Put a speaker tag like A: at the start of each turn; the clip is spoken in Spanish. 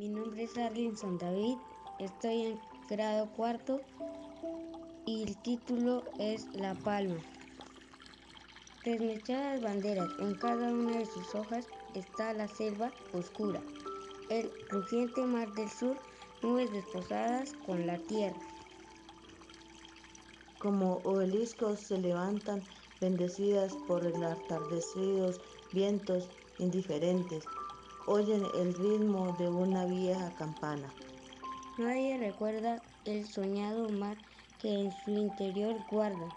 A: Mi nombre es Arlinson David, estoy en grado cuarto y el título es La Palma. Desmechadas banderas, en cada una de sus hojas está la selva oscura, el rugiente mar del sur, nubes desposadas con la tierra.
B: Como obeliscos se levantan, bendecidas por el atardecidos vientos indiferentes, oyen el ritmo de una vieja campana.
A: Nadie recuerda el soñado mar que en su interior guarda